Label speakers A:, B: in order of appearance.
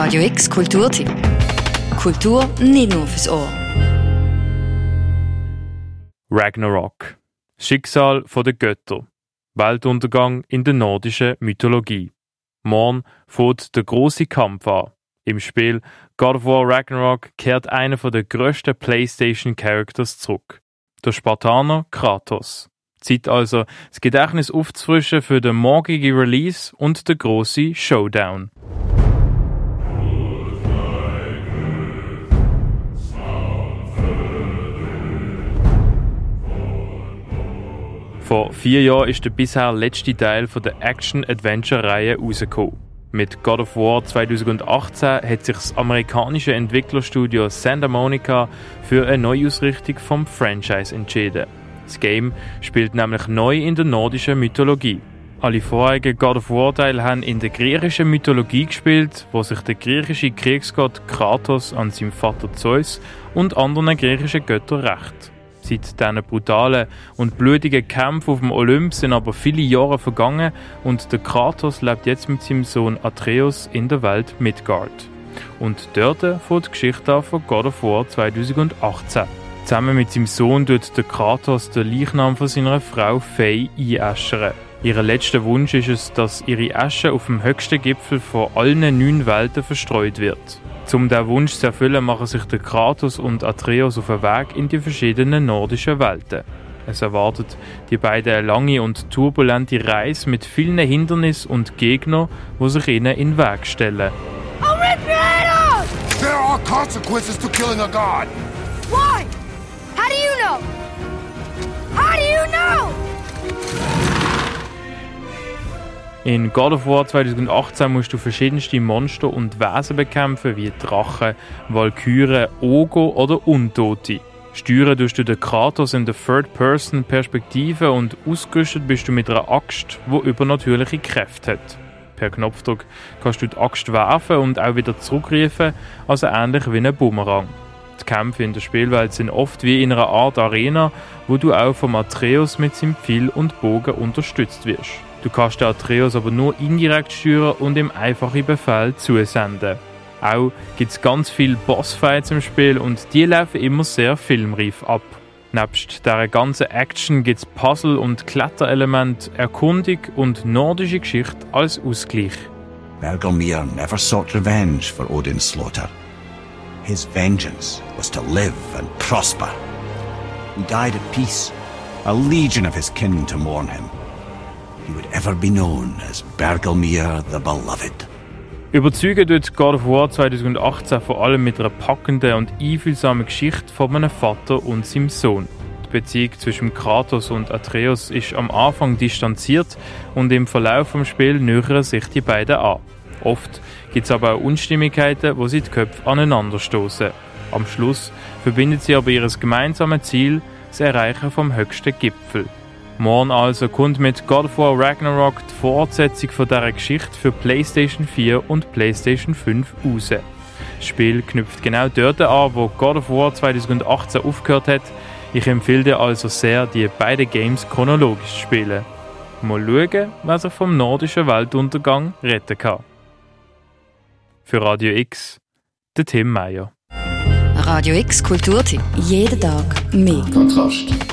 A: Radio X Kulturtipp. Kultur nicht nur fürs Ohr.
B: Ragnarok. Schicksal der Götter. Weltuntergang in der nordischen Mythologie. Morgen fährt der große Kampf an. Im Spiel God of War Ragnarok kehrt einer der grössten PlayStation Characters zurück. Der Spartaner Kratos. Zeit also, das Gedächtnis aufzufrischen für den morgigen Release und den grossen Showdown. Vor vier Jahren ist der bisher letzte Teil der Action-Adventure-Reihe rausgekommen. Mit God of War 2018 hat sich das amerikanische Entwicklerstudio Santa Monica für eine Neuausrichtung vom Franchise entschieden. Das Game spielt nämlich neu in der nordischen Mythologie. Alle vorigen God of War Teile haben in der griechischen Mythologie gespielt, wo sich der griechische Kriegsgott Kratos an seinem Vater Zeus und anderen griechischen Göttern rächt. Seit diesen brutalen und blutigen Kämpfen auf dem Olymp sind aber viele Jahre vergangen und der Kratos lebt jetzt mit seinem Sohn Atreus in der Welt Midgard. Und dort fängt die Geschichte an von God of War 2018. Zusammen mit seinem Sohn tut der Kratos den Leichnam von seiner Frau Faye einäschern. Ihr letzter Wunsch ist es, dass ihre Asche auf dem höchsten Gipfel von allen neun Welten verstreut wird. Um diesen Wunsch zu erfüllen, machen sich der Kratos und Atreus auf den Weg in die verschiedenen nordischen Welten. Es erwartet die beiden eine lange und turbulente Reise mit vielen Hindernissen und Gegnern, die sich ihnen in den Weg stellen.
C: I'll rip your head off!
D: There are consequences to killing a god!
C: Why? How do you know? How do you know?
B: In God of War 2018 musst du verschiedenste Monster und Wesen bekämpfen, wie Drachen, Walküren, Ogo oder Untote. Steuern tust du den Kratos in der Third-Person-Perspektive und ausgerüstet bist du mit einer Axt, die übernatürliche Kräfte hat. Per Knopfdruck kannst du die Axt werfen und auch wieder zurückrufen, also ähnlich wie ein Bumerang. Die Kämpfe in der Spielwelt sind oft wie in einer Art Arena, wo du auch vom Atreus mit seinem Pfeil und Bogen unterstützt wirst. Du kannst den Atreus aber nur indirekt steuern und ihm einfache Befehle zusenden. Auch gibt es ganz viele Bossfights im Spiel und die laufen immer sehr filmreif ab. Nebst dieser ganzen Action gibt es Puzzle- und Kletterelemente, Erkundung und nordische Geschichte als Ausgleich.
E: Bergelmir never sought revenge for Odin's slaughter. His vengeance was to live and prosper. He died at peace, a legion of his kin to mourn him. He would ever be known as Bergelmir the Beloved.
B: Überzeugen tut God of War 2018 vor allem mit einer packenden und einfühlsamen Geschichte von einem Vater und seinem Sohn. Die Beziehung zwischen Kratos und Atreus ist am Anfang distanziert und im Verlauf des Spiels nähern sich die beiden an. Oft gibt es aber auch Unstimmigkeiten, wo sie die Köpfe aneinanderstoßen. Am Schluss verbindet sie aber ihr gemeinsames Ziel, das Erreichen vom höchsten Gipfel. Morgen also kommt mit God of War Ragnarok die Fortsetzung von dieser Geschichte für PlayStation 4 und PlayStation 5 raus. Das Spiel knüpft genau dort an, wo God of War 2018 aufgehört hat. Ich empfehle dir also sehr, die beiden Games chronologisch zu spielen. Mal schauen, wer sich vom nordischen Weltuntergang retten kann. Für Radio X, der Tim Meyer.
A: Radio X Kulturtipp. Jeden Tag mehr.
F: Kontrast.